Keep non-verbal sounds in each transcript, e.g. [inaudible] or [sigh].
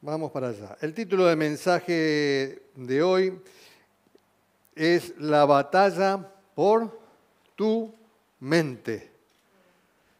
Vamos para allá. El título del mensaje de hoy es La batalla por tu mente.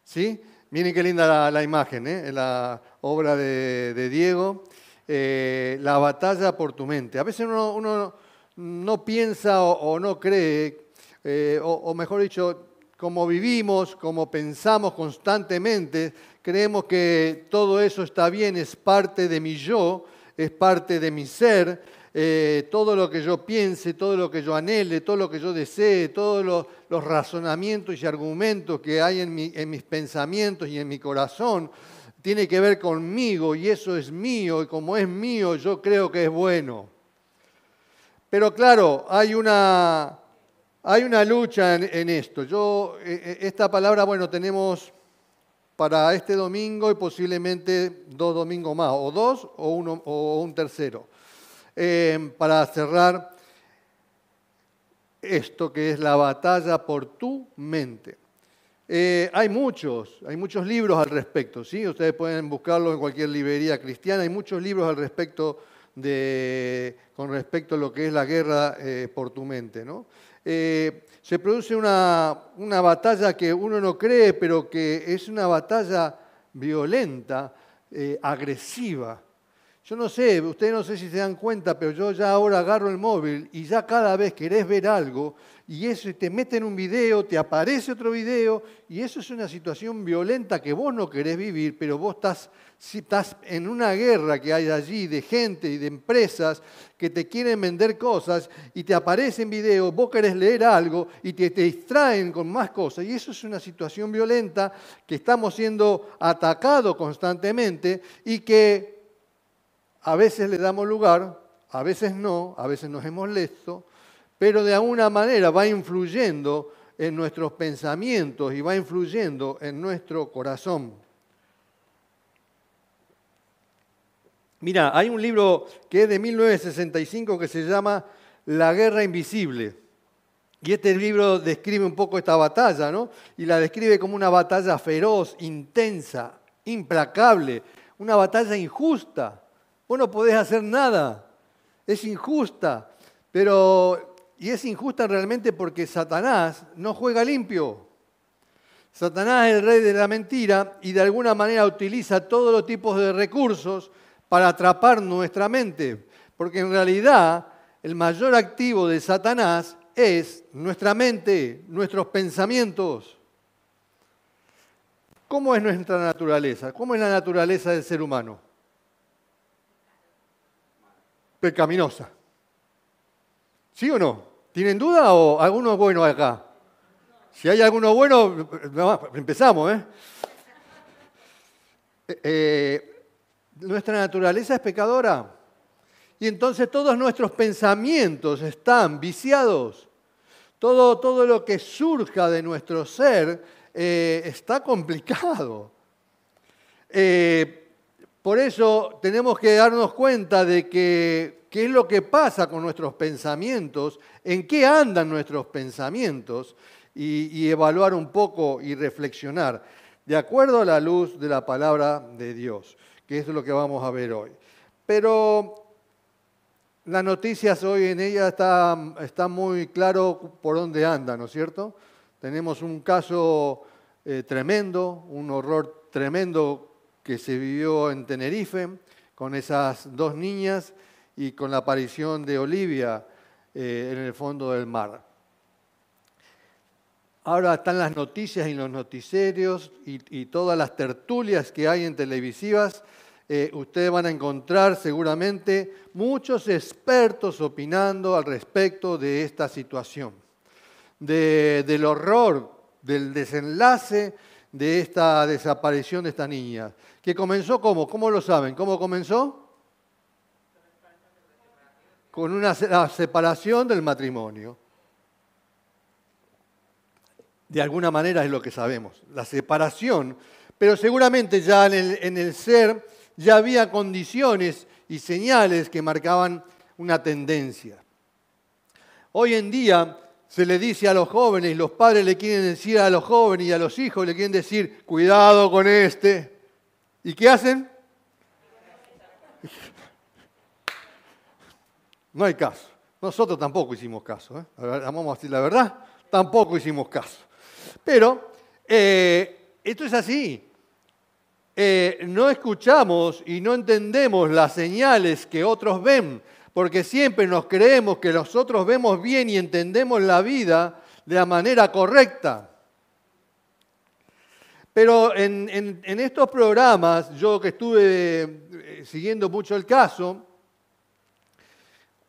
¿Sí? Miren qué linda la, imagen, ¿eh? la obra de, Diego. Eh, la batalla por tu mente. A veces uno, no piensa o, no cree, eh, o mejor dicho, como vivimos, como pensamos constantemente, creemos que todo eso está bien, es parte de mi yo, es parte de mi ser, eh, todo lo que yo piense, todo lo que yo anhele, todo lo que yo desee, todos los, razonamientos y argumentos que hay en, en mis pensamientos y en mi corazón, tiene que ver conmigo y eso es mío y como es mío yo creo que es bueno. Pero claro, hay una, hay una lucha en, esto. Yo, eh, eh, esta palabra, bueno, tenemos para este domingo y posiblemente dos domingos más, o dos o, uno, o un tercero, eh, para cerrar esto que es la batalla por tu mente. hay muchos, hay muchos libros al respecto, ¿sí? Ustedes pueden buscarlo en cualquier librería cristiana, hay muchos libros al respecto de, con respecto a lo que es la guerra por tu mente, ¿no? Eh, se produce una, una, batalla que uno no cree, pero que es una batalla violenta, eh, agresiva. Yo no sé, ustedes no sé si se dan cuenta, pero yo ya ahora agarro el móvil y ya cada vez querés ver algo y eso te mete en un video, te aparece otro video y eso es una situación violenta que vos no querés vivir, pero vos estás en una guerra que hay allí de gente y de empresas que te quieren vender cosas y te aparecen videos, vos querés leer algo y te, te, distraen con más cosas. Y eso es una situación violenta que estamos siendo atacados constantemente y que a veces le damos lugar, a veces no, a veces nos es molesto, pero de alguna manera va influyendo en nuestros pensamientos y va influyendo en nuestro corazón. Mira, hay un libro que es de 1965 que se llama La Guerra Invisible. Y este libro describe un poco esta batalla, ¿no? Y la describe como una batalla feroz, intensa, implacable, una batalla injusta. Vos no podés hacer nada, es injusta, pero... Y es injusta realmente porque Satanás no juega limpio. Satanás es el rey de la mentira y de alguna manera utiliza todos los tipos de recursos para atrapar nuestra mente, porque en realidad el mayor activo de Satanás es nuestra mente, nuestros pensamientos. ¿Cómo es nuestra naturaleza? ¿Cómo es la naturaleza del ser humano? Pecaminosa. ¿Sí o no? ¿Tienen duda o alguno bueno acá? Si hay alguno bueno, empezamos, ¿eh? eh, eh nuestra naturaleza es pecadora. Y entonces todos nuestros pensamientos están viciados. Todo, todo lo que surja de nuestro ser eh, está complicado. Por eso tenemos que darnos cuenta de que qué es lo que pasa con nuestros pensamientos, en qué andan nuestros pensamientos y, evaluar un poco y reflexionar de acuerdo a la luz de la palabra de Dios que es lo que vamos a ver hoy. Pero las noticias hoy en ella está, está muy claro por dónde anda, ¿no es cierto? Tenemos un caso eh, tremendo, un horror tremendo que se vivió en Tenerife con esas dos niñas y con la aparición de Olivia eh, en el fondo del mar. Ahora están las noticias y los noticierios y, todas las tertulias que hay en televisivas. Eh, ustedes van a encontrar seguramente muchos expertos opinando al respecto de esta situación, del horror, del desenlace de esta desaparición de esta niña. ¿Que comenzó cómo? ¿Cómo lo saben? ¿Cómo comenzó? Con una separación del matrimonio. De alguna manera es lo que sabemos, la separación, pero seguramente ya en el, ser ya había condiciones y señales que marcaban una tendencia. Hoy en día se le dice a los jóvenes, los padres le quieren decir a los jóvenes y a los hijos le quieren decir, cuidado con este. ¿Y qué hacen? No hay caso. Nosotros tampoco hicimos caso. ¿eh? Vamos a decir la verdad, tampoco hicimos caso. Pero eh, esto es así. Eh, no escuchamos y no entendemos las señales que otros ven, porque siempre nos creemos que nosotros vemos bien y entendemos la vida de la manera correcta. Pero en, estos programas, yo que estuve siguiendo mucho el caso,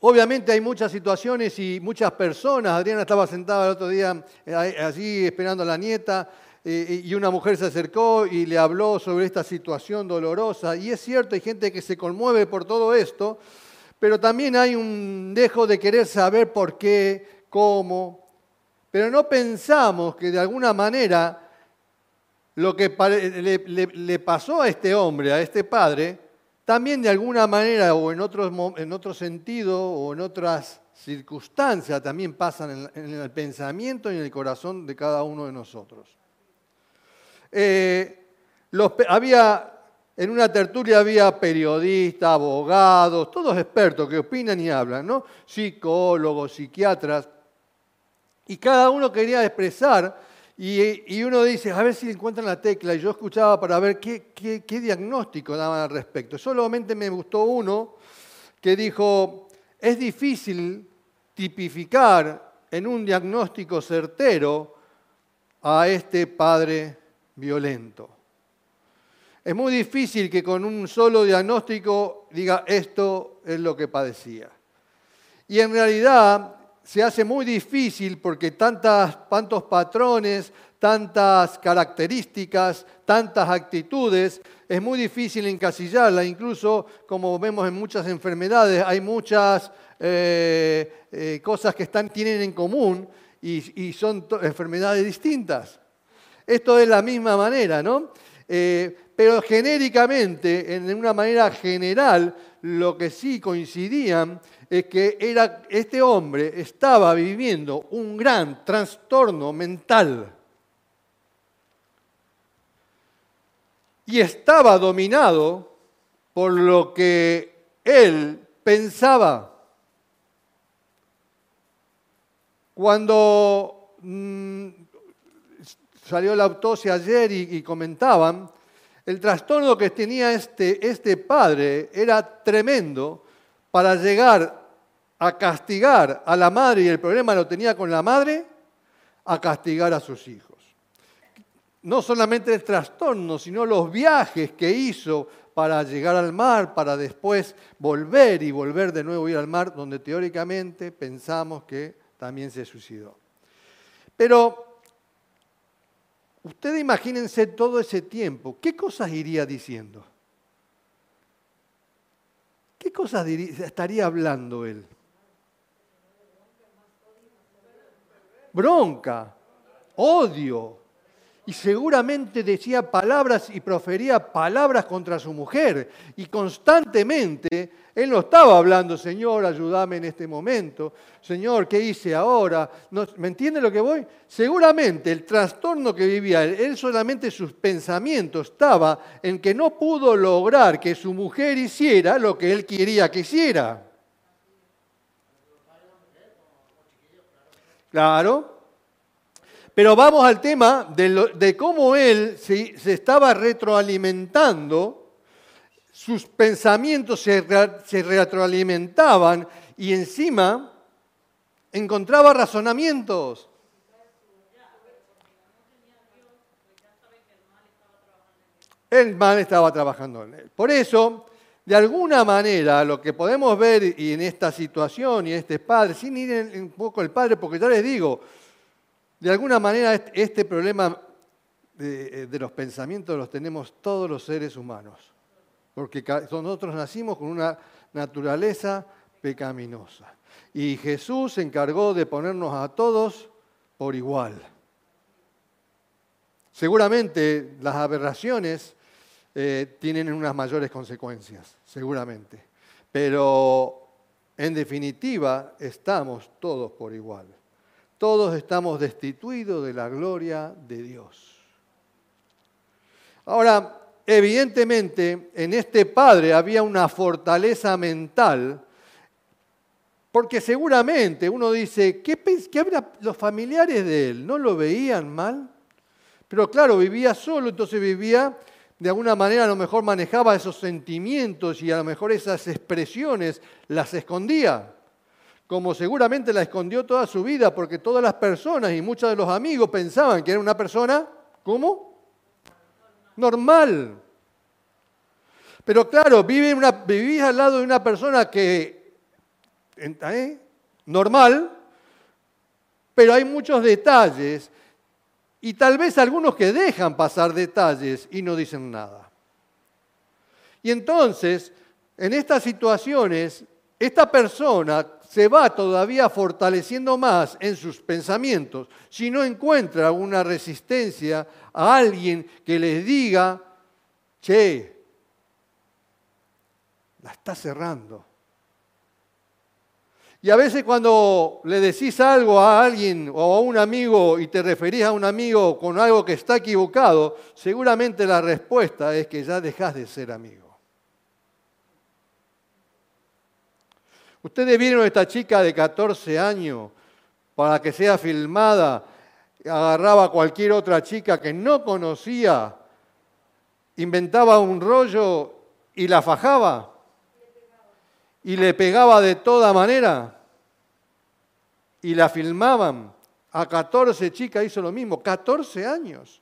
Obviamente hay muchas situaciones y muchas personas. Adriana estaba sentada el otro día eh, allí esperando a la nieta eh, y una mujer se acercó y le habló sobre esta situación dolorosa. Y es cierto, hay gente que se conmueve por todo esto, pero también hay un dejo de querer saber por qué, cómo. Pero no pensamos que de alguna manera lo que le pasó a este hombre, a este padre, también de alguna manera o en, en otro sentido o en otras circunstancias también pasan en, el pensamiento y en el corazón de cada uno de nosotros. Eh, había, en una tertulia había periodistas, abogados, todos expertos que opinan y hablan, ¿no? psicólogos, psiquiatras, y cada uno quería expresar y, uno dice, a ver si encuentran la tecla, y yo escuchaba para ver qué, qué, diagnóstico daban al respecto. Solamente me gustó uno que dijo, es difícil tipificar en un diagnóstico certero a este padre violento. Es muy difícil que con un solo diagnóstico diga esto es lo que padecía. Y en realidad se hace muy difícil porque tantos patrones, tantas características, tantas actitudes, es muy difícil encasillarla. Incluso, como vemos en muchas enfermedades, hay muchas eh, eh, cosas que tienen en común y, son enfermedades distintas. Esto es la misma manera, ¿no? Eh, pero genéricamente, en una manera general, lo que sí coincidían es que era, este hombre estaba viviendo un gran trastorno mental. Y estaba dominado por lo que él pensaba. Cuando mm, salió la autopsia ayer y, comentaban, el trastorno que tenía este, este padre era tremendo para llegar a castigar a la madre, y el problema lo tenía con la madre, a castigar a sus hijos. No solamente el trastorno, sino los viajes que hizo para llegar al mar, para después volver y volver de nuevo a ir al mar, donde teóricamente pensamos que también se suicidó. Pero ustedes imagínense todo ese tiempo, ¿qué cosas iría diciendo? ¿Qué cosas estaría hablando él? Bronca, odio. Y seguramente decía palabras y profería palabras contra su mujer. Y constantemente él no estaba hablando, Señor, ayúdame en este momento. Señor, ¿qué hice ahora? ¿Me entiende lo que voy? Seguramente el trastorno que vivía él solamente sus pensamientos estaba en que no pudo lograr que su mujer hiciera lo que él quería que hiciera. Claro. Pero vamos al tema de, cómo él se, estaba retroalimentando, sus pensamientos se, se retroalimentaban y encima encontraba razonamientos. El mal estaba trabajando en él. Por eso, de alguna manera, lo que podemos ver y en esta situación y este padre, sin ir en, un poco el padre, porque ya les digo, de alguna manera este problema de, los pensamientos los tenemos todos los seres humanos, porque nosotros nacimos con una naturaleza pecaminosa. Y Jesús se encargó de ponernos a todos por igual. Seguramente las aberraciones eh, tienen unas mayores consecuencias, seguramente. Pero en definitiva estamos todos por igual. Todos estamos destituidos de la gloria de Dios. Ahora, evidentemente en este padre había una fortaleza mental, porque seguramente uno dice, ¿qué, qué habrá los familiares de él? ¿No lo veían mal? Pero claro, vivía solo, entonces vivía, de alguna manera a lo mejor manejaba esos sentimientos y a lo mejor esas expresiones las escondía, como seguramente la escondió toda su vida, porque todas las personas y muchos de los amigos pensaban que era una persona, ¿cómo? Normal. Pero claro, vive vivís al lado de una persona que, ¿eh? normal, pero hay muchos detalles y tal vez algunos que dejan pasar detalles y no dicen nada. Y entonces, en estas situaciones, esta persona se va todavía fortaleciendo más en sus pensamientos si no encuentra una resistencia a alguien que les diga, che, la está cerrando. Y a veces cuando le decís algo a alguien o a un amigo y te referís a un amigo con algo que está equivocado, seguramente la respuesta es que ya dejas de ser amigo. Ustedes vieron a esta chica de 14 años para que sea filmada, agarraba a cualquier otra chica que no conocía, inventaba un rollo y la fajaba y le pegaba de toda manera y la filmaban. A 14 chicas hizo lo mismo, 14 años.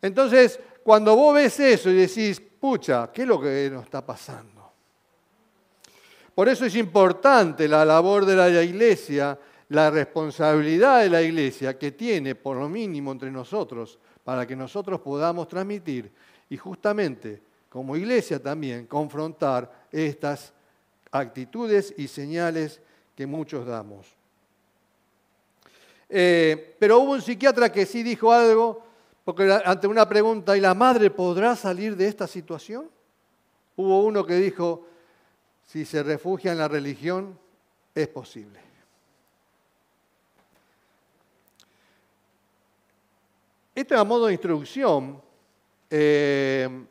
Entonces, cuando vos ves eso y decís, pucha, ¿qué es lo que nos está pasando? Por eso es importante la labor de la iglesia, la responsabilidad de la iglesia que tiene, por lo mínimo entre nosotros, para que nosotros podamos transmitir y justamente como iglesia también confrontar estas actitudes y señales que muchos damos. Eh, pero hubo un psiquiatra que sí dijo algo, porque ante una pregunta, ¿y la madre podrá salir de esta situación? Hubo uno que dijo, si se refugia en la religión, es posible. Esto es a modo de introducción. Eh,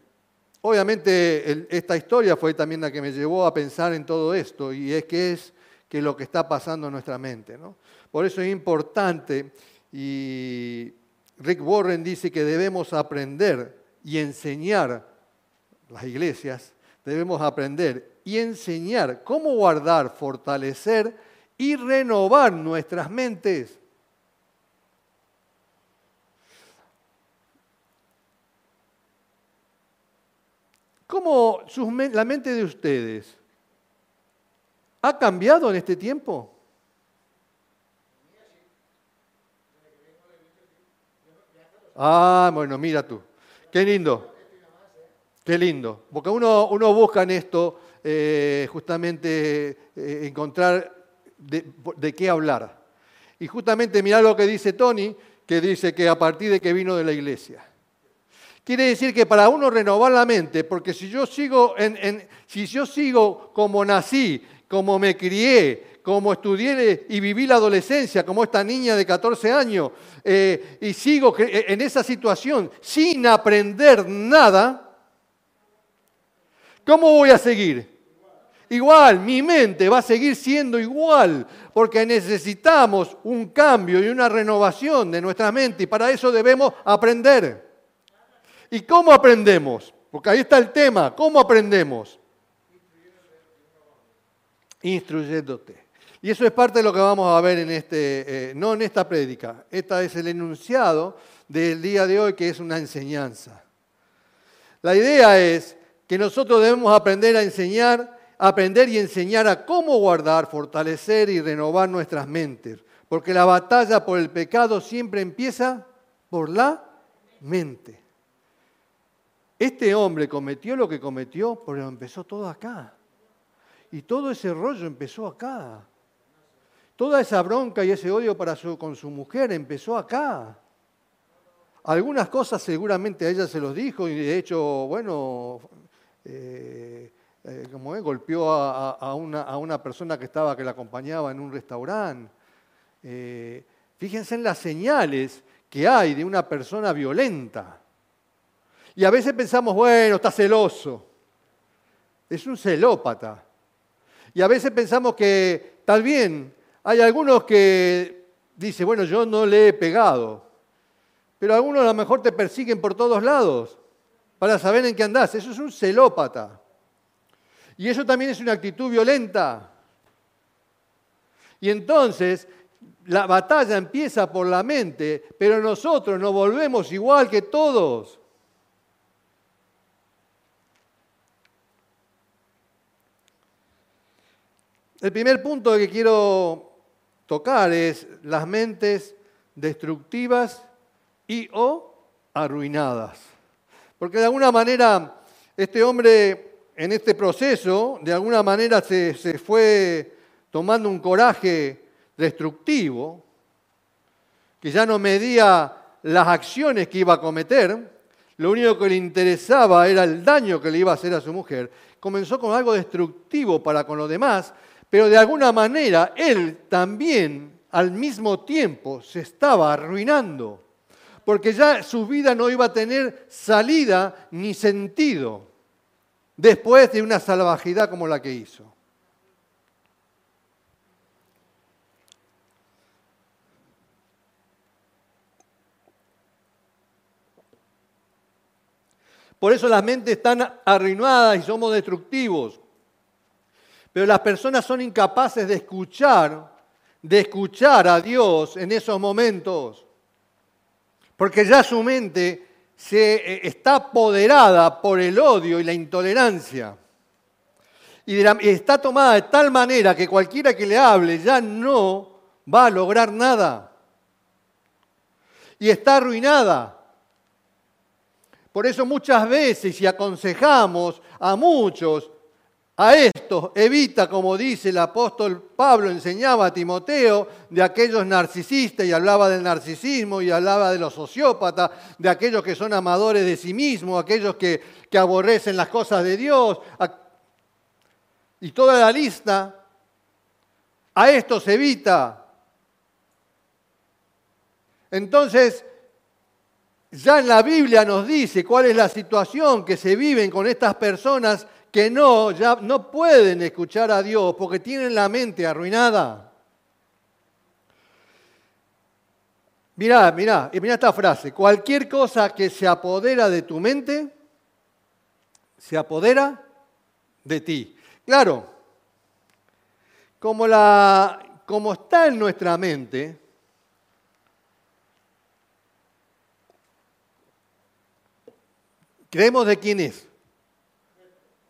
Obviamente esta historia fue también la que me llevó a pensar en todo esto y es que es que lo que está pasando en nuestra mente. Por eso es importante y Rick Warren dice que debemos aprender y enseñar, las iglesias, debemos aprender y enseñar cómo guardar, fortalecer y renovar nuestras mentes. ¿Cómo la mente de ustedes ha cambiado en este tiempo? Ah, bueno, mira tú. Qué lindo. Qué lindo. Porque uno, busca en esto eh, justamente eh, encontrar de, de, qué hablar. Y justamente mira lo que dice Tony, que dice que a partir de que vino de la iglesia. Quiere decir que para uno renovar la mente, porque si yo sigo, en, si yo sigo como nací, como me crié, como estudié y viví la adolescencia, como esta niña de 14 años, eh, y sigo en esa situación sin aprender nada, ¿cómo voy a seguir? Igual, mi mente va a seguir siendo igual, porque necesitamos un cambio y una renovación de nuestra mente, y para eso debemos aprender. ¿Y cómo aprendemos? Porque ahí está el tema, ¿cómo aprendemos? Instruyéndote. Y eso es parte de lo que vamos a ver en este, eh, no en esta prédica, esta es el enunciado del día de hoy que es una enseñanza. La idea es que nosotros debemos aprender a enseñar, aprender y enseñar a cómo guardar, fortalecer y renovar nuestras mentes, porque la batalla por el pecado siempre empieza por la mente. Este hombre cometió lo que cometió porque empezó todo acá. Y todo ese rollo empezó acá. Toda esa bronca y ese odio con su mujer empezó acá. Algunas cosas seguramente a ella se los dijo y de hecho, bueno, eh, eh, como es, golpeó a, una, persona que estaba, que la acompañaba en un restaurante. Eh, fíjense en las señales que hay de una persona violenta. Y a veces pensamos, bueno, está celoso. Es un celópata. Y a veces pensamos que, tal bien, hay algunos que dicen, bueno, yo no le he pegado. Pero algunos a lo mejor te persiguen por todos lados para saber en qué andás. Eso es un celópata. Y eso también es una actitud violenta. Y entonces la batalla empieza por la mente, pero nosotros nos volvemos igual que todos. El primer punto que quiero tocar es las mentes destructivas y o arruinadas. Porque de alguna manera este hombre en este proceso, de alguna manera se, se fue tomando un coraje destructivo, que ya no medía las acciones que iba a cometer, lo único que le interesaba era el daño que le iba a hacer a su mujer, comenzó con algo destructivo para con los demás, pero de alguna manera él también al mismo tiempo se estaba arruinando, porque ya su vida no iba a tener salida ni sentido después de una salvajidad como la que hizo. Por eso las mentes están arruinadas y somos destructivos. Pero las personas son incapaces de escuchar, de escuchar a Dios en esos momentos. Porque ya su mente se, eh, está apoderada por el odio y la intolerancia. Y está tomada de tal manera que cualquiera que le hable ya no va a lograr nada. Y está arruinada. Por eso muchas veces, si aconsejamos a muchos, a esto, evita, como dice el apóstol Pablo, enseñaba a Timoteo, de aquellos narcisistas y hablaba del narcisismo y hablaba de los sociópatas, de aquellos que son amadores de sí mismos, aquellos que, que aborrecen las cosas de Dios, y toda la lista, a esto se evita. Entonces, ya en la Biblia nos dice cuál es la situación que se viven con estas personas que no, ya no pueden escuchar a Dios porque tienen la mente arruinada. Mirá, mirá, mirá esta frase. Cualquier cosa que se apodera de tu mente, se apodera de ti. Claro, como, la, como está en nuestra mente, ¿Creemos de quién es?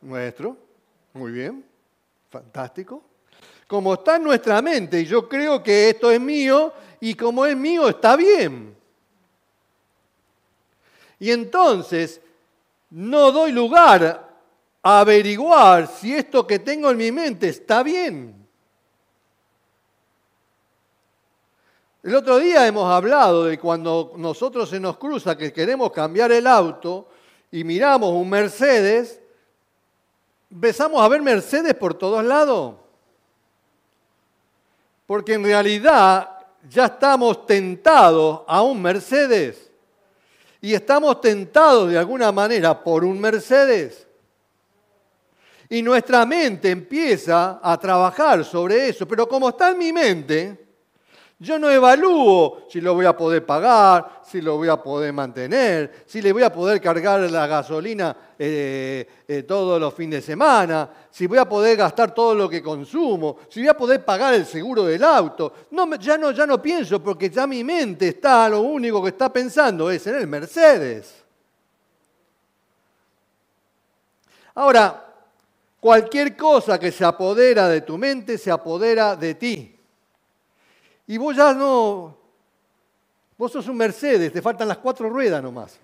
Nuestro. Muy bien. Fantástico. Como está en nuestra mente, y yo creo que esto es mío, y como es mío, está bien. Y entonces, no doy lugar a averiguar si esto que tengo en mi mente está bien. El otro día hemos hablado de cuando nosotros se nos cruza que queremos cambiar el auto y miramos un Mercedes, empezamos a ver Mercedes por todos lados. Porque en realidad ya estamos tentados a un Mercedes. Y estamos tentados de alguna manera por un Mercedes. Y nuestra mente empieza a trabajar sobre eso. Pero como está en mi mente, yo no evalúo si lo voy a poder pagar, si lo voy a poder mantener, si le voy a poder cargar la gasolina eh, eh, todos los fines de semana, si voy a poder gastar todo lo que consumo, si voy a poder pagar el seguro del auto. No, ya, no, ya no pienso porque ya mi mente está, lo único que está pensando es en el Mercedes. Ahora, cualquier cosa que se apodera de tu mente se apodera de ti. Y vos ya no, vos sos un Mercedes, te faltan las cuatro ruedas nomás.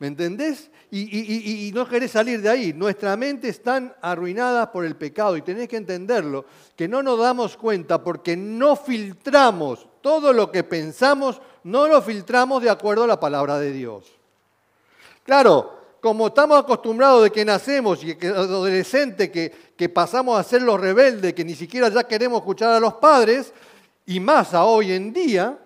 ¿Me entendés? Y, no querés salir de ahí. Nuestra mente está arruinada por el pecado y tenés que entenderlo, que no nos damos cuenta porque no filtramos todo lo que pensamos, no lo filtramos de acuerdo a la palabra de Dios. Claro, como estamos acostumbrados de que nacemos y que adolescentes que, que pasamos a ser los rebeldes, que ni siquiera ya queremos escuchar a los padres, y más a hoy en día,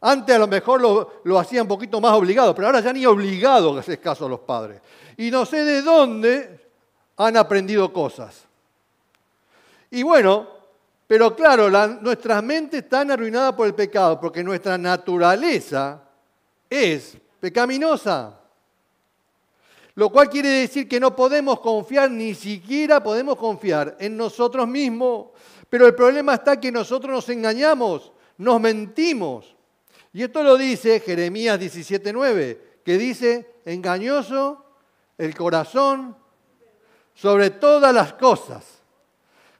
Antes a lo mejor lo, lo hacía un poquito más obligado, pero ahora ya ni obligado que haces caso a los padres. Y no sé de dónde han aprendido cosas. Y bueno, pero claro, nuestras mentes están arruinadas por el pecado, porque nuestra naturaleza es pecaminosa. Lo cual quiere decir que no podemos confiar, ni siquiera podemos confiar en nosotros mismos. Pero el problema está que nosotros nos engañamos, nos mentimos. Y esto lo dice Jeremías 17:9, que dice, engañoso el corazón sobre todas las cosas.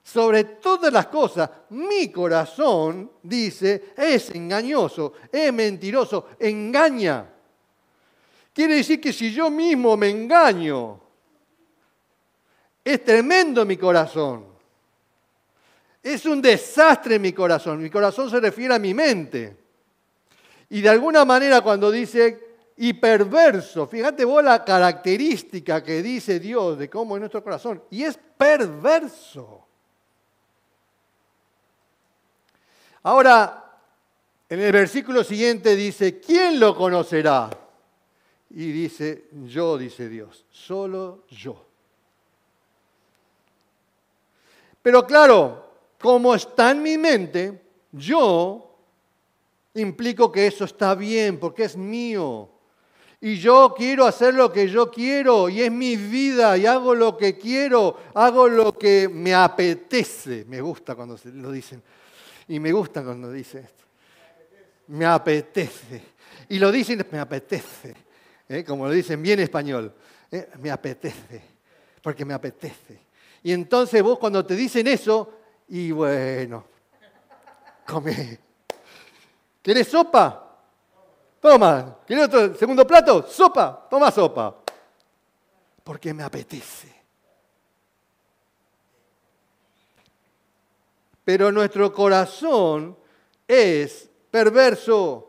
Sobre todas las cosas, mi corazón, dice, es engañoso, es mentiroso, engaña. Quiere decir que si yo mismo me engaño, es tremendo mi corazón. Es un desastre mi corazón. Mi corazón se refiere a mi mente. Y de alguna manera cuando dice y perverso, fíjate vos la característica que dice Dios de cómo es nuestro corazón. Y es perverso. Ahora, en el versículo siguiente dice, ¿quién lo conocerá? Y dice, yo, dice Dios, solo yo. Pero claro, como está en mi mente, yo implico que eso está bien porque es mío. Y yo quiero hacer lo que yo quiero y es mi vida y hago lo que quiero, hago lo que me apetece. Me gusta cuando lo dicen. Y me gusta cuando dice esto. Me apetece. Y lo dicen, me apetece. ¿eh? como lo dicen bien español, ¿eh? me apetece, porque me apetece. Y entonces vos cuando te dicen eso, y bueno, come. ¿Quieres sopa? Toma. ¿Quieres otro segundo plato? Sopa. Toma sopa. Porque me apetece. Pero nuestro corazón es perverso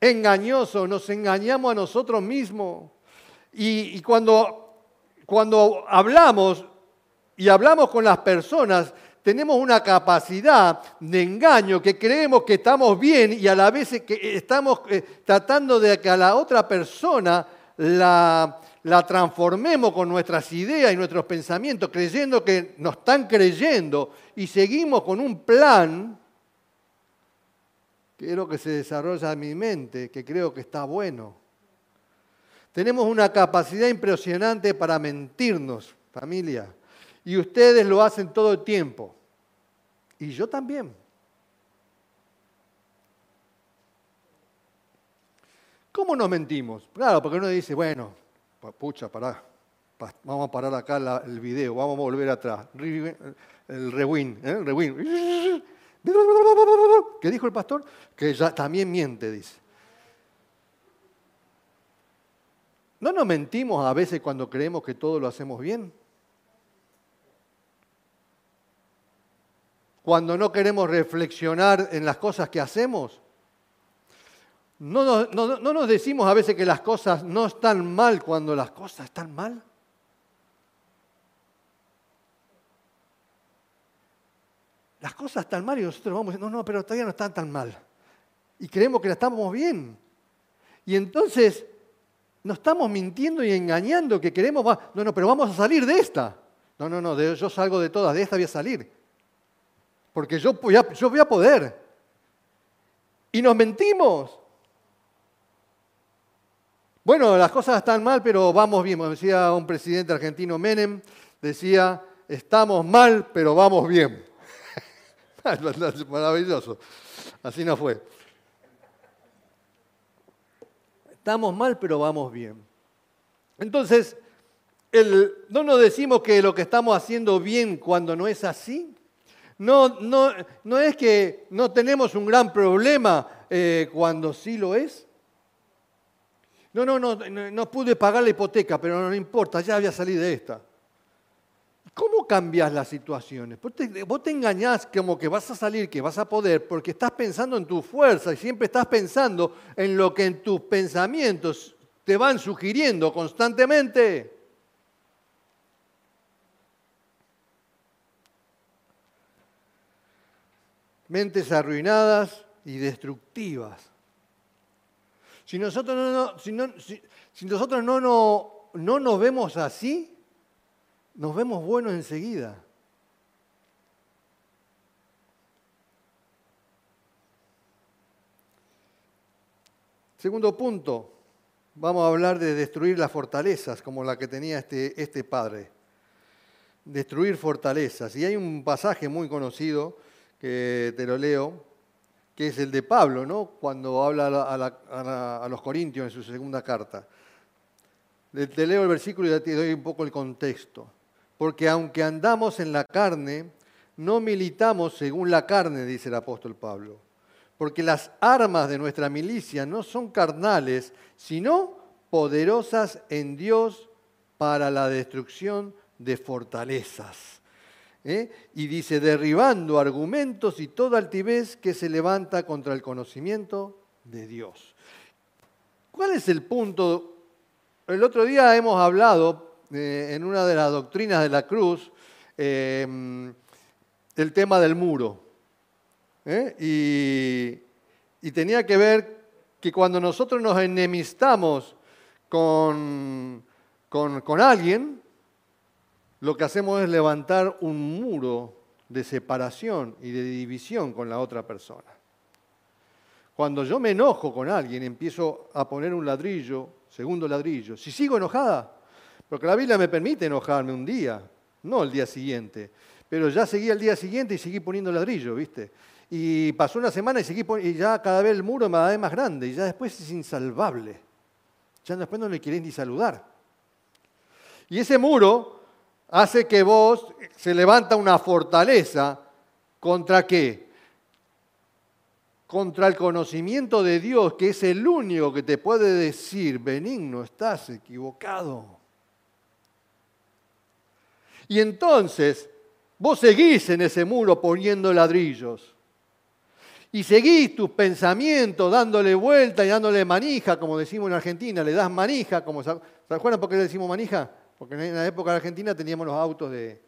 engañoso, nos engañamos a nosotros mismos. Y, cuando, cuando hablamos y hablamos con las personas, tenemos una capacidad de engaño que creemos que estamos bien y a la vez que estamos eh, tratando de que a la otra persona la, la transformemos con nuestras ideas y nuestros pensamientos, creyendo que nos están creyendo y seguimos con un plan que es lo que se desarrolla en mi mente, que creo que está bueno. Tenemos una capacidad impresionante para mentirnos, familia, y ustedes lo hacen todo el tiempo, y yo también. ¿Cómo nos mentimos? Claro, porque uno dice, bueno, pucha, pará, vamos a parar acá el video, vamos a volver atrás, el rewind, ¿eh? el rewind. ¿Qué dijo el pastor? Que ya también miente, dice. ¿No nos mentimos a veces cuando creemos que todo lo hacemos bien? Cuando no queremos reflexionar en las cosas que hacemos. ¿No, no, no nos decimos a veces que las cosas no están mal cuando las cosas están mal? las cosas están mal y nosotros vamos diciendo, no, no, pero todavía no están tan mal. Y creemos que la estamos bien. Y entonces nos estamos mintiendo y engañando que queremos, no, no, pero vamos a salir de esta. No, no, no, yo salgo de todas, de esta voy a salir. Porque yo voy a, poder. Y nos mentimos. Bueno, las cosas están mal, pero vamos bien. decía un presidente argentino, Menem, decía, estamos mal, pero vamos bien. [laughs] Maravilloso. Así no fue. Estamos mal, pero vamos bien. Entonces, no nos decimos que lo que estamos haciendo bien cuando no es así. No, no, no es que no tenemos un gran problema eh, cuando sí lo es. No, no, no, no pude pagar la hipoteca, pero no importa, ya había salido de esta. ¿Cómo cambias las situaciones? Vos te, engañás como que vas a salir, que vas a poder, porque estás pensando en tu fuerza y siempre estás pensando en lo que en tus pensamientos te van sugiriendo constantemente. Mentes arruinadas y destructivas. Si nosotros no, nosotros no, no, no nos vemos así, nos vemos buenos enseguida. Segundo punto, vamos a hablar de destruir las fortalezas como la que tenía este, este padre. Destruir fortalezas. Y hay un pasaje muy conocido que te lo leo, que es el de Pablo, ¿no? cuando habla a, los Corintios en su segunda carta. Te leo el versículo y te doy un poco el contexto. Porque aunque andamos en la carne, no militamos según la carne, dice el apóstol Pablo porque las armas de nuestra milicia no son carnales, sino poderosas en Dios para la destrucción de fortalezas. ¿Eh? Y dice, derribando argumentos y toda altivez que se levanta contra el conocimiento de Dios. ¿Cuál es el punto? El otro día hemos hablado eh, en una de las doctrinas de la cruz eh, el tema del muro. ¿eh? Y, tenía que ver que cuando nosotros nos enemistamos con, con, alguien, lo que hacemos es levantar un muro de separación y de división con la otra persona. Cuando yo me enojo con alguien, empiezo a poner un ladrillo, segundo ladrillo. Si sigo enojada, porque la Biblia me permite enojarme un día, no el día siguiente, pero ya seguí el día siguiente y seguí poniendo ladrillo, ¿viste? Y pasó una semana y, seguí, y ya cada vez el muro me vez más grande y ya después es insalvable. Ya después no le querés ni saludar. Y ese muro hace que vos se levanta una fortaleza contra qué? Contra el conocimiento de Dios, que es el único que te puede decir, benigno, estás equivocado. Y entonces vos seguís en ese muro poniendo ladrillos y seguís tus pensamientos dándole vuelta y dándole manija, como decimos en Argentina, le das manija, como, ¿se acuerdan por qué le decimos manija? Porque en la época de Argentina teníamos los autos de...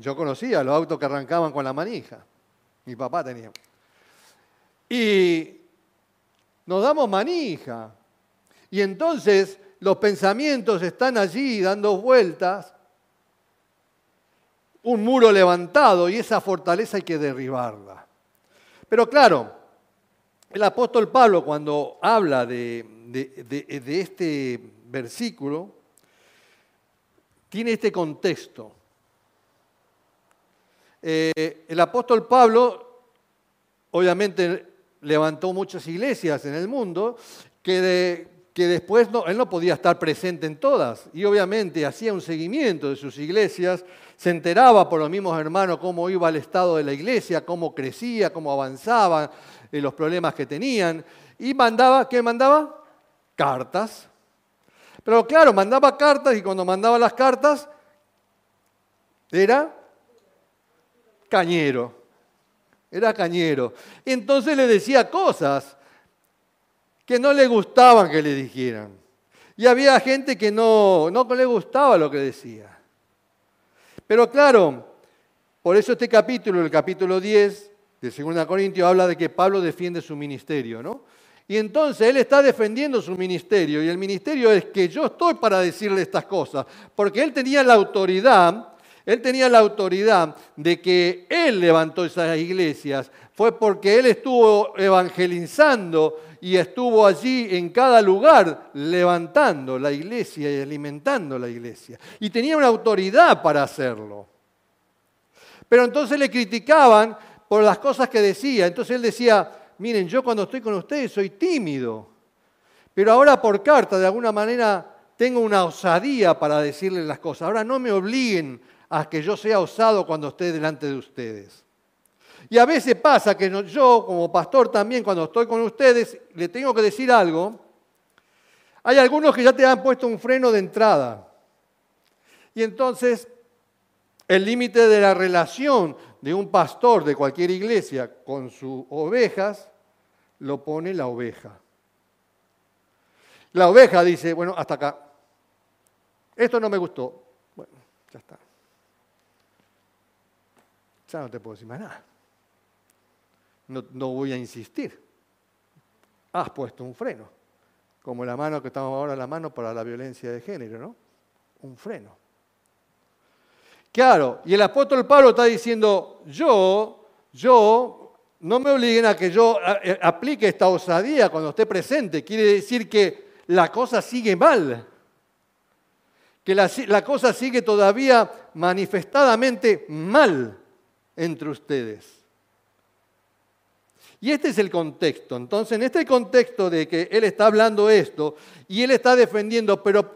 Yo conocía los autos que arrancaban con la manija, mi papá tenía. Y nos damos manija. Y entonces los pensamientos están allí dando vueltas, un muro levantado y esa fortaleza hay que derribarla. Pero claro, el apóstol Pablo cuando habla de, este versículo, tiene este contexto. Eh, el apóstol Pablo, obviamente, levantó muchas iglesias en el mundo que, que después no, él no podía estar presente en todas y obviamente hacía un seguimiento de sus iglesias se enteraba por los mismos hermanos cómo iba el estado de la iglesia, cómo crecía, cómo avanzaba, eh, los problemas que tenían. Y mandaba, ¿qué mandaba? Cartas. Pero claro, mandaba cartas y cuando mandaba las cartas era cañero. Era cañero. Entonces le decía cosas que no le gustaban que le dijeran. Y había gente que no, no le gustaba lo que decía. Pero claro, por eso este capítulo, el capítulo 10 de 2 Corintios, habla de que Pablo defiende su ministerio, ¿no? Y entonces él está defendiendo su ministerio y el ministerio es que yo estoy para decirle estas cosas, porque él tenía la autoridad, él tenía la autoridad de que él levantó esas iglesias, fue porque él estuvo evangelizando y estuvo allí en cada lugar levantando la iglesia y alimentando la iglesia. Y tenía una autoridad para hacerlo. Pero entonces le criticaban por las cosas que decía. Entonces él decía, miren, yo cuando estoy con ustedes soy tímido, pero ahora por carta de alguna manera tengo una osadía para decirles las cosas. Ahora no me obliguen a que yo sea osado cuando esté delante de ustedes. Y a veces pasa que yo, como pastor también, cuando estoy con ustedes, le tengo que decir algo. Hay algunos que ya te han puesto un freno de entrada. Y entonces, el límite de la relación de un pastor de cualquier iglesia con sus ovejas lo pone la oveja. La oveja dice, bueno, hasta acá. Esto no me gustó. Bueno, ya está. Ya no te puedo decir más nada no, voy a insistir. Has puesto un freno. como la mano que estamos ahora, la mano para la violencia de género, ¿no? Un freno. Claro, y el apóstol Pablo está diciendo, yo, yo, no me obliguen a que yo eh, aplique esta osadía cuando esté presente. Quiere decir que la cosa sigue mal, que la, la cosa sigue todavía manifestadamente mal entre ustedes. Y este es el contexto. Entonces, en este contexto de que él está hablando esto y él está defendiendo, pero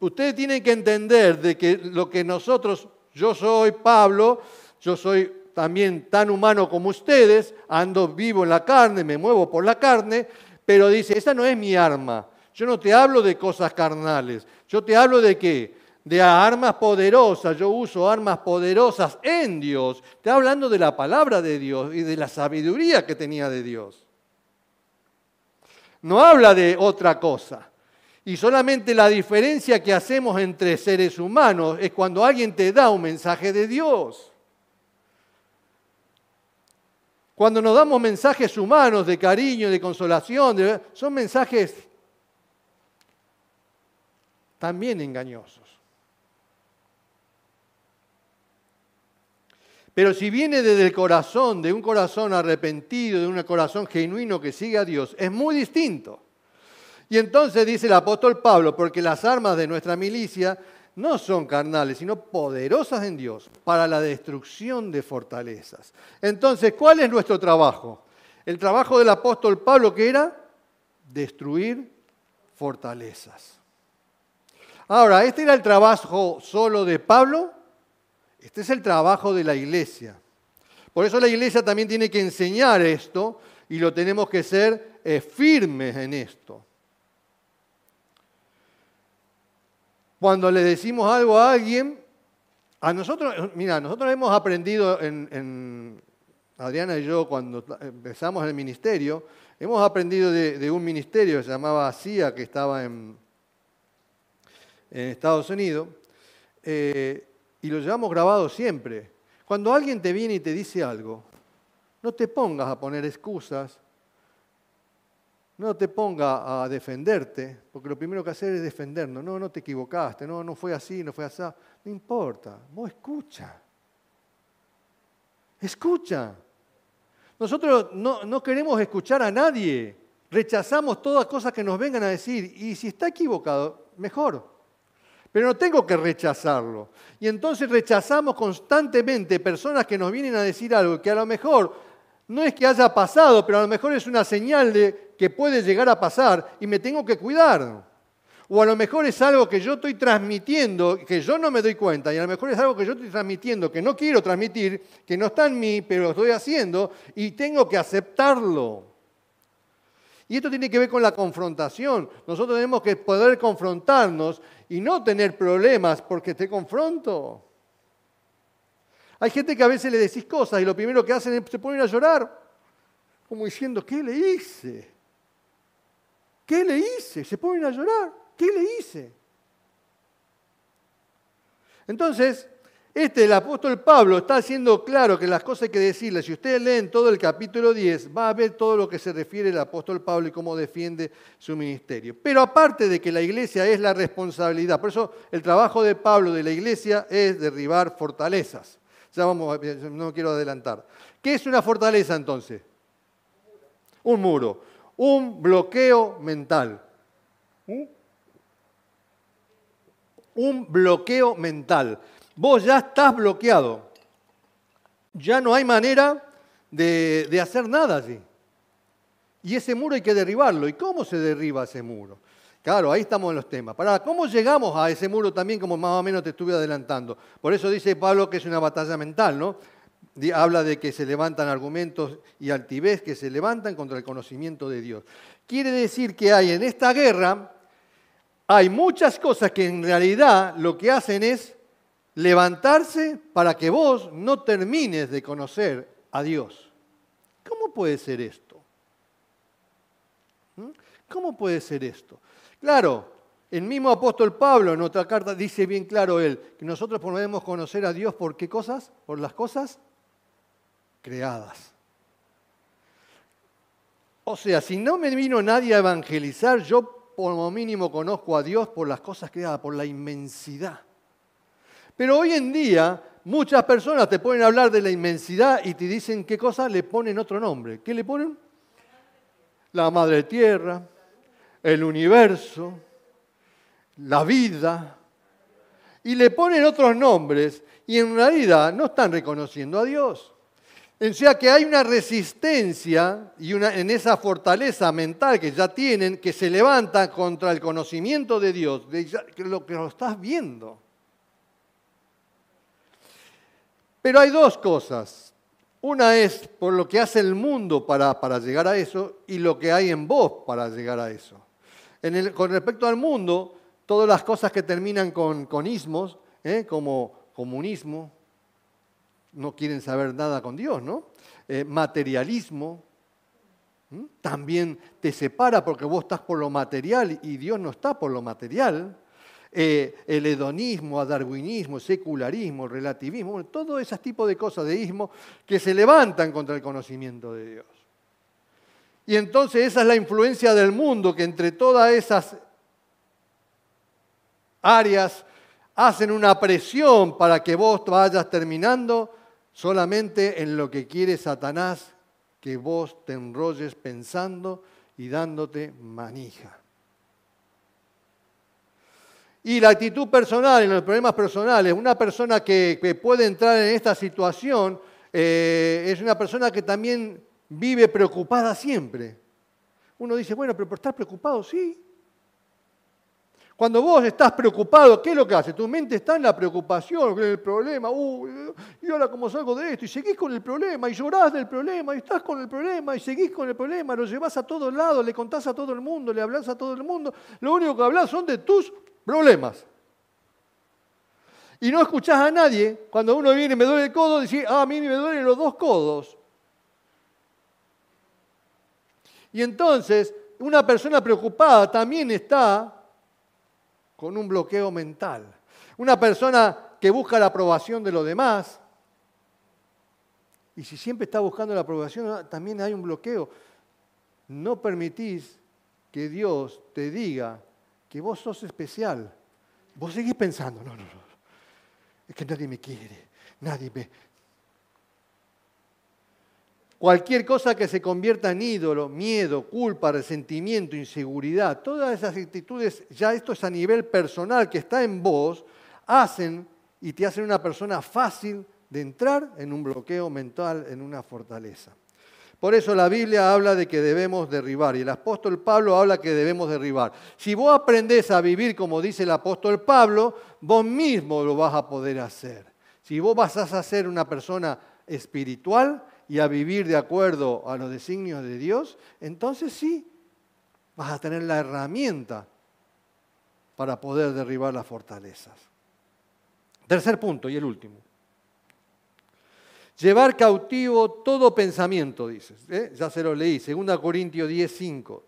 ustedes tienen que entender de que lo que nosotros, yo soy Pablo, yo soy también tan humano como ustedes, ando vivo en la carne, me muevo por la carne, pero dice, esa no es mi arma. Yo no te hablo de cosas carnales, yo te hablo de qué? de armas poderosas, yo uso armas poderosas en Dios. Está hablando de la palabra de Dios y de la sabiduría que tenía de Dios. No habla de otra cosa. Y solamente la diferencia que hacemos entre seres humanos es cuando alguien te da un mensaje de Dios. Cuando nos damos mensajes humanos de cariño, de consolación, son mensajes también engañosos. Pero si viene desde el corazón, de un corazón arrepentido, de un corazón genuino que sigue a Dios, es muy distinto. Y entonces dice el apóstol Pablo, porque las armas de nuestra milicia no son carnales, sino poderosas en Dios para la destrucción de fortalezas. Entonces, ¿cuál es nuestro trabajo? El trabajo del apóstol Pablo que era destruir fortalezas. Ahora, ¿este era el trabajo solo de Pablo? Este es el trabajo de la iglesia. Por eso la iglesia también tiene que enseñar esto y lo tenemos que ser eh, firmes en esto. Cuando le decimos algo a alguien, a nosotros, mira, nosotros hemos aprendido en, Adriana y yo cuando empezamos el ministerio, hemos aprendido de, un ministerio que se llamaba CIA, que estaba en, Estados Unidos, eh, y lo llevamos grabado siempre. Cuando alguien te viene y te dice algo, no te pongas a poner excusas, no te pongas a defenderte, porque lo primero que hacer es defendernos. No, no te equivocaste, no, no fue así, no fue así. No importa, vos escucha. Escucha. Nosotros no, no queremos escuchar a nadie. Rechazamos todas cosas que nos vengan a decir. Y si está equivocado, mejor. Pero no tengo que rechazarlo. Y entonces rechazamos constantemente personas que nos vienen a decir algo que a lo mejor no es que haya pasado, pero a lo mejor es una señal de que puede llegar a pasar y me tengo que cuidar. O a lo mejor es algo que yo estoy transmitiendo, que yo no me doy cuenta, y a lo mejor es algo que yo estoy transmitiendo, que no quiero transmitir, que no está en mí, pero lo estoy haciendo, y tengo que aceptarlo. Y esto tiene que ver con la confrontación. Nosotros tenemos que poder confrontarnos y no tener problemas porque te confronto. Hay gente que a veces le decís cosas y lo primero que hacen es se ponen a llorar, como diciendo, ¿qué le hice? ¿Qué le hice? Se ponen a llorar, ¿qué le hice? Entonces, este, el apóstol Pablo, está haciendo claro que las cosas hay que decirles. Si ustedes leen todo el capítulo 10, va a ver todo lo que se refiere el apóstol Pablo y cómo defiende su ministerio. Pero aparte de que la iglesia es la responsabilidad, por eso el trabajo de Pablo de la iglesia es derribar fortalezas. Ya vamos, no quiero adelantar. ¿Qué es una fortaleza entonces? Un muro, un bloqueo mental. ¿Mm? Un bloqueo mental vos ya estás bloqueado. Ya no hay manera de, hacer nada allí. Y ese muro hay que derribarlo. ¿Y cómo se derriba ese muro? Claro, ahí estamos en los temas. Para, ¿cómo llegamos a ese muro también, como más o menos te estuve adelantando? Por eso dice Pablo que es una batalla mental, ¿no? Habla de que se levantan argumentos y altivez que se levantan contra el conocimiento de Dios. Quiere decir que hay en esta guerra, hay muchas cosas que en realidad lo que hacen es levantarse para que vos no termines de conocer a Dios. ¿Cómo puede ser esto? ¿Mm? ¿Cómo puede ser esto? Claro, el mismo apóstol Pablo en otra carta dice bien claro él, que nosotros podemos conocer a Dios por qué cosas? Por las cosas creadas. O sea, si no me vino nadie a evangelizar, yo como mínimo conozco a Dios por las cosas creadas, por la inmensidad. Pero hoy en día muchas personas te pueden hablar de la inmensidad y te dicen qué cosa, le ponen otro nombre. ¿Qué le ponen? La madre tierra, el universo, la vida. Y le ponen otros nombres y en realidad no están reconociendo a Dios. O sea que hay una resistencia y en esa fortaleza mental que ya tienen, que se levanta contra el conocimiento de Dios, de lo que lo estás viendo. Pero hay dos cosas. Una es por lo que hace el mundo para, para llegar a eso y lo que hay en vos para llegar a eso. con respecto al mundo, todas las cosas que terminan con, con ismos, ¿eh? como comunismo, no quieren saber nada con Dios, ¿no? Eh, materialismo, también te separa porque vos estás por lo material y Dios no está por lo material. Eh, el hedonismo, darwinismo, secularismo, relativismo, todo ese tipo de cosas de ismo que se levantan contra el conocimiento de Dios. Y entonces esa es la influencia del mundo que entre todas esas áreas hacen una presión para que vos vayas terminando solamente en lo que quiere Satanás que vos te enrolles pensando y dándote manija. Y la actitud personal, en los problemas personales, una persona que, puede entrar en esta situación eh, es una persona que también vive preocupada siempre. Uno dice, bueno, pero por estar preocupado, sí, cuando vos estás preocupado, ¿qué es lo que hace? Tu mente está en la preocupación, en el problema. ¿Y ahora cómo salgo de esto? Y seguís con el problema, y llorás del problema, y estás con el problema, y seguís con el problema, lo llevas a todos lados, le contás a todo el mundo, le hablas a todo el mundo. Lo único que hablas son de tus problemas. Y no escuchás a nadie cuando uno viene y me duele el codo, decís, ah, a mí me duelen los dos codos. Y entonces, una persona preocupada también está con un bloqueo mental. Una persona que busca la aprobación de los demás, y si siempre está buscando la aprobación, también hay un bloqueo. No permitís que Dios te diga que vos sos especial. Vos seguís pensando, no, no, no, es que nadie me quiere, nadie me, Cualquier cosa que se convierta en ídolo, miedo, culpa, resentimiento, inseguridad, todas esas actitudes, ya esto es a nivel personal que está en vos, hacen y te hacen una persona fácil de entrar en un bloqueo mental, en una fortaleza. Por eso la Biblia habla de que debemos derribar y el apóstol Pablo habla que debemos derribar. Si vos aprendés a vivir como dice el apóstol Pablo, vos mismo lo vas a poder hacer. Si vos vas a ser una persona espiritual, y a vivir de acuerdo a los designios de Dios, entonces sí, vas a tener la herramienta para poder derribar las fortalezas. Tercer punto y el último. Llevar cautivo todo pensamiento, dice. ¿eh? Ya se lo leí, 2 Corintios 10, 5.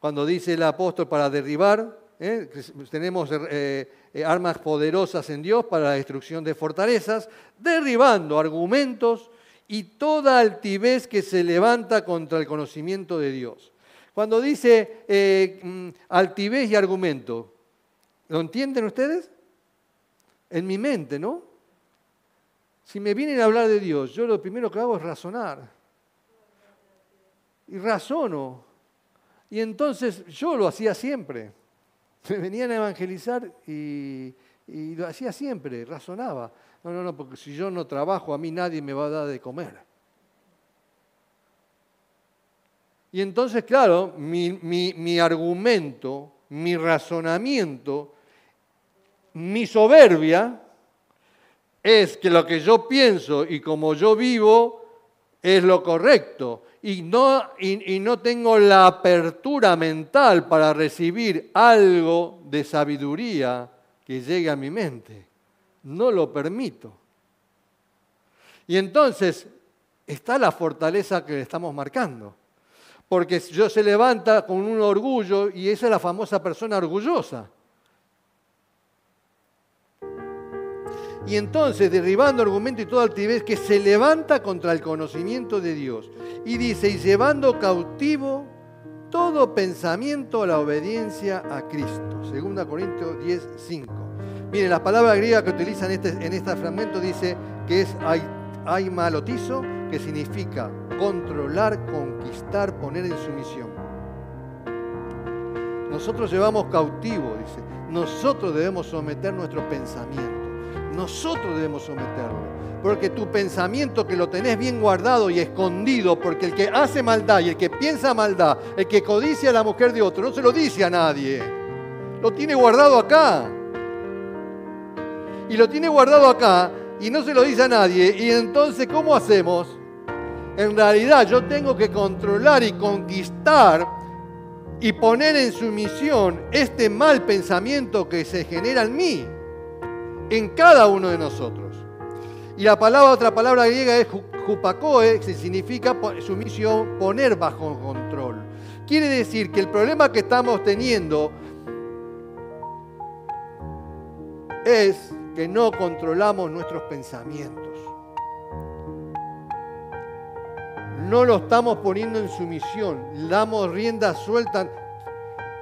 Cuando dice el apóstol para derribar, ¿eh? tenemos eh, armas poderosas en Dios para la destrucción de fortalezas, derribando argumentos y toda altivez que se levanta contra el conocimiento de Dios. Cuando dice eh, mm, altivez y argumento, ¿lo entienden ustedes? En mi mente, ¿no? Si me vienen a hablar de Dios, yo lo primero que hago es razonar. Y razono. Y entonces yo lo hacía siempre. Me venían a evangelizar y, y lo hacía siempre, razonaba. No, no, no, porque si yo no trabajo, a mí nadie me va a dar de comer. Y entonces, claro, mi, argumento, mi razonamiento, mi soberbia es que lo que yo pienso y como yo vivo es lo correcto. Y no, y no tengo la apertura mental para recibir algo de sabiduría que llegue a mi mente no lo permito. Y entonces está la fortaleza que le estamos marcando. Porque yo se levanta con un orgullo y esa es la famosa persona orgullosa. Y entonces, derribando argumento y toda altivez que se levanta contra el conocimiento de Dios. Y dice, y llevando cautivo todo pensamiento a la obediencia a Cristo. 2 Corintios 10, 5. Miren, la palabra griega que utilizan en este, en este fragmento dice que es aimalotizo, que significa controlar, conquistar, poner en sumisión. Nosotros llevamos cautivo, dice. Nosotros debemos someter nuestro pensamiento. Nosotros debemos someterlo. Porque tu pensamiento que lo tenés bien guardado y escondido, porque el que hace maldad y el que piensa maldad, el que codicia a la mujer de otro, no se lo dice a nadie. Lo tiene guardado acá. Y lo tiene guardado acá y no se lo dice a nadie. Y entonces, ¿cómo hacemos? En realidad yo tengo que controlar y conquistar y poner en sumisión este mal pensamiento que se genera en mí, en cada uno de nosotros. Y la palabra, otra palabra griega es jupacoe, que significa sumisión, poner bajo control. Quiere decir que el problema que estamos teniendo es que no controlamos nuestros pensamientos. No lo estamos poniendo en sumisión, damos rienda suelta.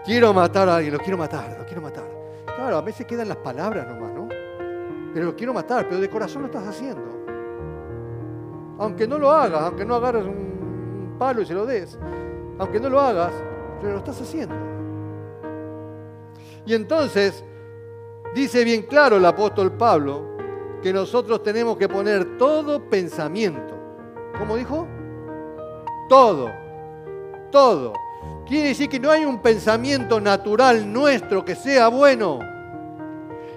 Quiero matar a alguien, lo quiero matar, lo quiero matar. Claro, a veces quedan las palabras nomás, ¿no? Pero lo quiero matar, pero de corazón lo estás haciendo. Aunque no lo hagas, aunque no agarres un palo y se lo des, aunque no lo hagas, pero lo estás haciendo. Y entonces, dice bien claro el apóstol Pablo que nosotros tenemos que poner todo pensamiento. ¿Cómo dijo? Todo. Todo. Quiere decir que no hay un pensamiento natural nuestro que sea bueno.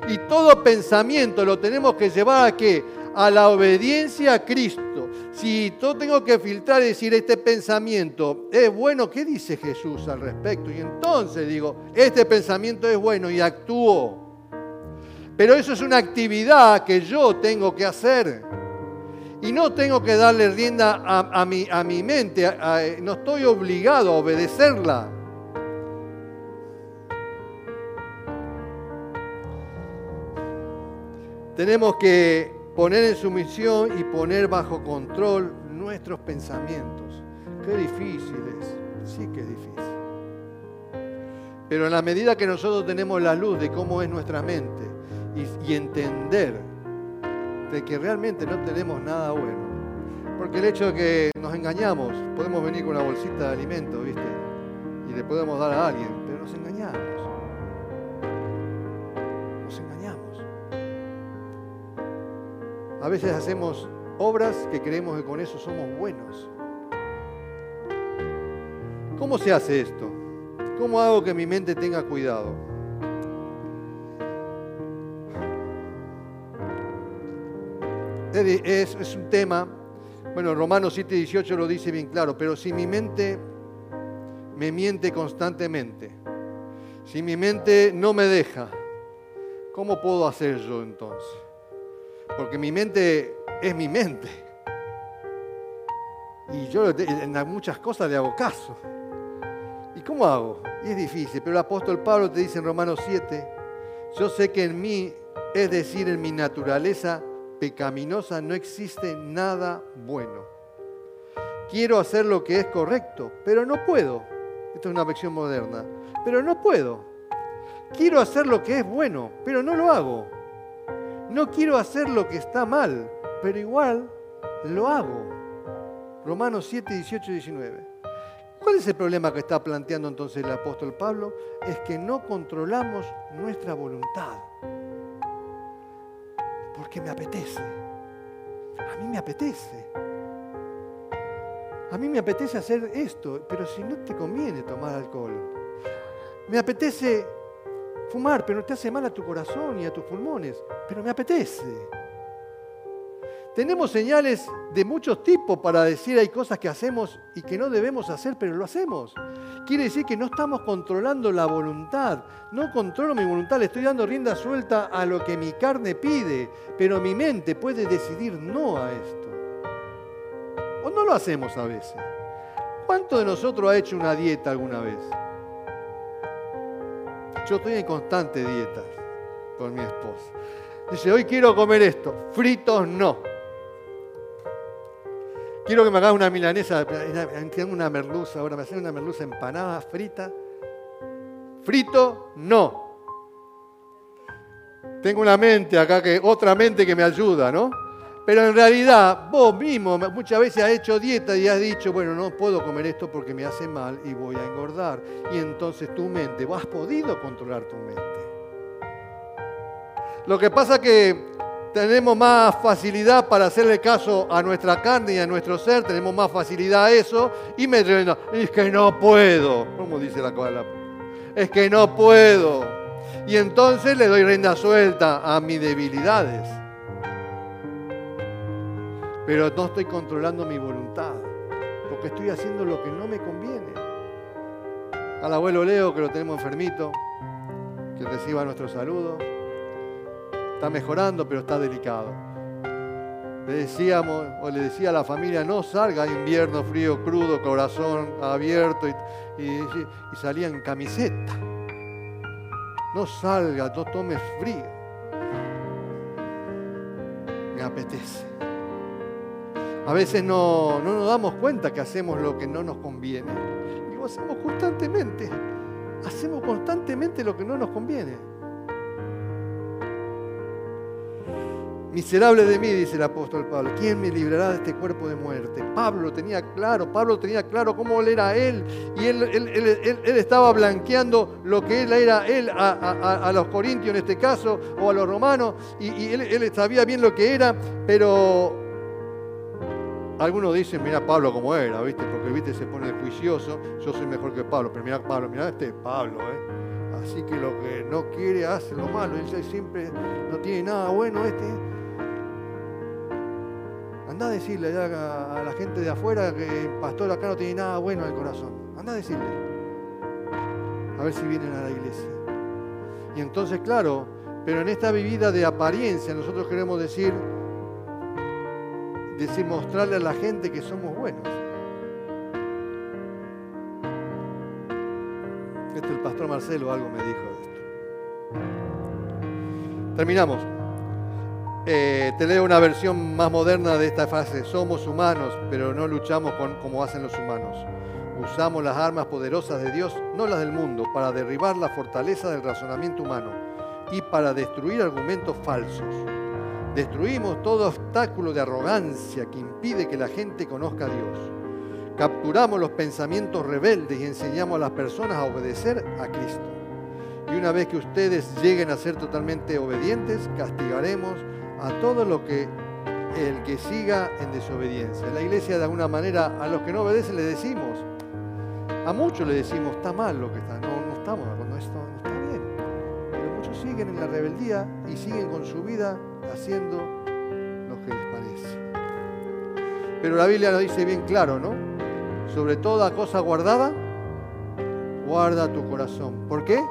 Y todo pensamiento lo tenemos que llevar a qué? A la obediencia a Cristo. Si yo tengo que filtrar y decir este pensamiento es bueno, ¿qué dice Jesús al respecto? Y entonces digo, este pensamiento es bueno y actúo. Pero eso es una actividad que yo tengo que hacer. Y no tengo que darle rienda a, mi, a mi, mente, no estoy obligado a obedecerla. Tenemos que poner en sumisión y poner bajo control nuestros pensamientos. Qué difícil es, sí que difícil. Pero en la medida que nosotros tenemos la luz de cómo es nuestra mente, y, entender de que realmente no tenemos nada bueno. Porque el hecho de que nos engañamos, podemos venir con una bolsita de alimentos, ¿viste? Y le podemos dar a alguien, pero nos engañamos. Nos engañamos. A veces hacemos obras que creemos que con eso somos buenos. ¿Cómo se hace esto? ¿Cómo hago que mi mente tenga cuidado? Es, un tema, bueno, Romanos 7, 18 lo dice bien claro, pero si mi mente me miente constantemente, si mi mente no me deja, ¿cómo puedo hacer yo entonces? Porque mi mente es mi mente. Y yo en muchas cosas le hago caso. ¿Y cómo hago? Y es difícil, pero el apóstol Pablo te dice en Romanos 7, yo sé que en mí, es decir, en mi naturaleza, pecaminosa no existe nada bueno. Quiero hacer lo que es correcto, pero no puedo. Esto es una versión moderna. Pero no puedo. Quiero hacer lo que es bueno, pero no lo hago. No quiero hacer lo que está mal, pero igual lo hago. Romanos 7, 18 y 19. ¿Cuál es el problema que está planteando entonces el apóstol Pablo? Es que no controlamos nuestra voluntad porque me apetece. A mí me apetece. A mí me apetece hacer esto, pero si no te conviene tomar alcohol. Me apetece fumar, pero te hace mal a tu corazón y a tus pulmones, pero me apetece. Tenemos señales de muchos tipos para decir hay cosas que hacemos y que no debemos hacer, pero lo hacemos. Quiere decir que no estamos controlando la voluntad. No controlo mi voluntad, le estoy dando rienda suelta a lo que mi carne pide, pero mi mente puede decidir no a esto. O no lo hacemos a veces. ¿Cuánto de nosotros ha hecho una dieta alguna vez? Yo estoy en constante dieta con mi esposa. Dice, hoy quiero comer esto. Fritos no. Quiero que me hagas una milanesa, una merluza ahora, me hacen una merluza empanada, frita. Frito, no. Tengo una mente acá, que otra mente que me ayuda, ¿no? Pero en realidad vos mismo muchas veces has hecho dieta y has dicho, bueno, no puedo comer esto porque me hace mal y voy a engordar. Y entonces tu mente, vos has podido controlar tu mente. Lo que pasa que tenemos más facilidad para hacerle caso a nuestra carne y a nuestro ser, tenemos más facilidad a eso y me dicen, es que no puedo, como dice la cosa, es que no puedo. Y entonces le doy rienda suelta a mis debilidades. Pero no estoy controlando mi voluntad, porque estoy haciendo lo que no me conviene. Al abuelo Leo, que lo tenemos enfermito, que reciba nuestro saludo está mejorando, pero está delicado. Le decíamos, o le decía a la familia, no salga invierno frío, crudo, corazón abierto y, y salía en camiseta. No salga, no tome frío. Me apetece. A veces no, no nos damos cuenta que hacemos lo que no nos conviene. Y lo hacemos constantemente. Hacemos constantemente lo que no nos conviene. Miserable de mí, dice el apóstol Pablo, ¿quién me librará de este cuerpo de muerte? Pablo tenía claro, Pablo tenía claro cómo él era él, y él, estaba blanqueando lo que él era él a, los corintios en este caso, o a los romanos, y, él, sabía bien lo que era, pero algunos dicen, mira Pablo como era, ¿viste? Porque viste se pone juicioso, yo soy mejor que Pablo, pero mira Pablo, mira este es Pablo, ¿eh? Así que lo que no quiere hace lo malo, él siempre no tiene nada bueno este. Anda a decirle a, la gente de afuera que el pastor acá no tiene nada bueno en el corazón. Anda a decirle. A ver si vienen a la iglesia. Y entonces, claro, pero en esta vida de apariencia nosotros queremos decir, decir, mostrarle a la gente que somos buenos. Este el pastor Marcelo algo me dijo de esto. Terminamos. Eh, te leo una versión más moderna de esta frase. Somos humanos, pero no luchamos con, como hacen los humanos. Usamos las armas poderosas de Dios, no las del mundo, para derribar la fortaleza del razonamiento humano y para destruir argumentos falsos. Destruimos todo obstáculo de arrogancia que impide que la gente conozca a Dios. Capturamos los pensamientos rebeldes y enseñamos a las personas a obedecer a Cristo. Y una vez que ustedes lleguen a ser totalmente obedientes, castigaremos a todo lo que el que siga en desobediencia. La iglesia de alguna manera a los que no obedecen le decimos, a muchos le decimos, está mal lo que está, no, no estamos, no, esto no está bien. Pero muchos siguen en la rebeldía y siguen con su vida haciendo lo que les parece. Pero la Biblia nos dice bien claro, ¿no? Sobre toda cosa guardada, guarda tu corazón. ¿Por qué?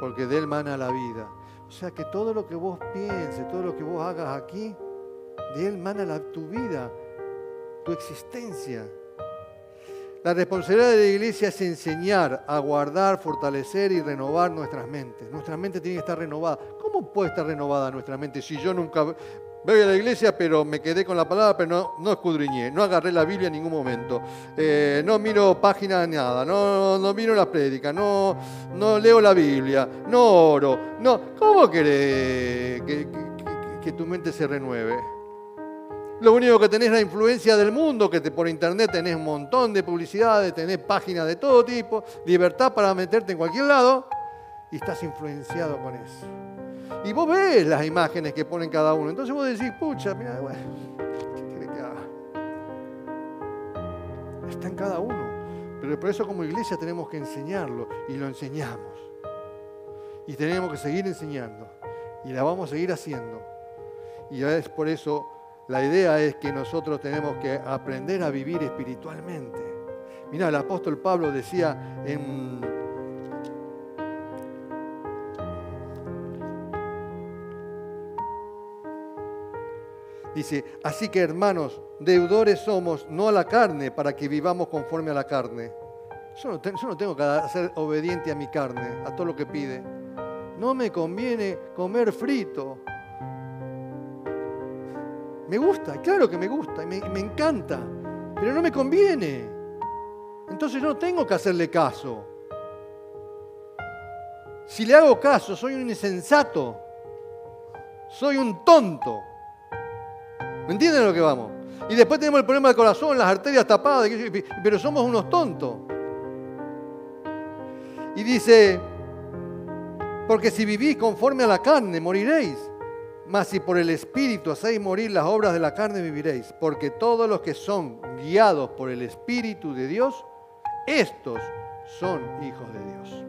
Porque de él mana la vida. O sea que todo lo que vos pienses, todo lo que vos hagas aquí, de Él mana la, tu vida, tu existencia. La responsabilidad de la iglesia es enseñar a guardar, fortalecer y renovar nuestras mentes. Nuestra mente tiene que estar renovada. ¿Cómo puede estar renovada nuestra mente si yo nunca Voy a la iglesia, pero me quedé con la palabra, pero no, no escudriñé, no agarré la Biblia en ningún momento. Eh, no miro páginas nada, no, no miro la prédica, no, no leo la Biblia, no oro. No. ¿Cómo querés que, que, tu mente se renueve? Lo único que tenés es la influencia del mundo, que te, por internet tenés un montón de publicidades, tenés páginas de todo tipo, libertad para meterte en cualquier lado, y estás influenciado con eso. Y vos ves las imágenes que ponen cada uno. Entonces vos decís, pucha, mira, bueno, ¿qué quiere que haga? Está en cada uno. Pero por eso como iglesia tenemos que enseñarlo y lo enseñamos. Y tenemos que seguir enseñando. Y la vamos a seguir haciendo. Y es por eso la idea es que nosotros tenemos que aprender a vivir espiritualmente. Mira, el apóstol Pablo decía en Dice, así que hermanos, deudores somos, no a la carne, para que vivamos conforme a la carne. Yo no, tengo que ser obediente a mi carne, a todo lo que pide. No me conviene comer frito. Me gusta, claro que me gusta, me, me encanta, pero no me conviene. Entonces yo no tengo que hacerle caso. Si le hago caso, soy un insensato, soy un tonto. ¿Me entienden lo que vamos? Y después tenemos el problema del corazón, las arterias tapadas, pero somos unos tontos. Y dice, porque si vivís conforme a la carne, moriréis. Mas si por el Espíritu hacéis morir las obras de la carne, viviréis. Porque todos los que son guiados por el Espíritu de Dios, estos son hijos de Dios.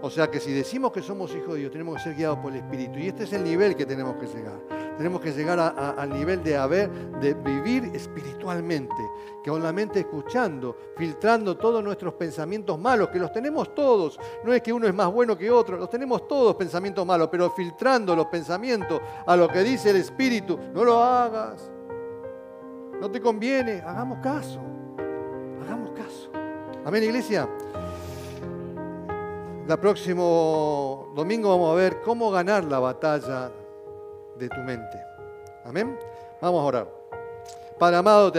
O sea que si decimos que somos hijos de Dios, tenemos que ser guiados por el Espíritu. Y este es el nivel que tenemos que llegar. Tenemos que llegar al nivel de haber, de vivir espiritualmente, que con la mente escuchando, filtrando todos nuestros pensamientos malos, que los tenemos todos. No es que uno es más bueno que otro, los tenemos todos pensamientos malos, pero filtrando los pensamientos a lo que dice el Espíritu. No lo hagas. No te conviene. Hagamos caso. Hagamos caso. Amén, iglesia. El próximo domingo vamos a ver cómo ganar la batalla de tu mente. Amén. Vamos a orar. Padre amado,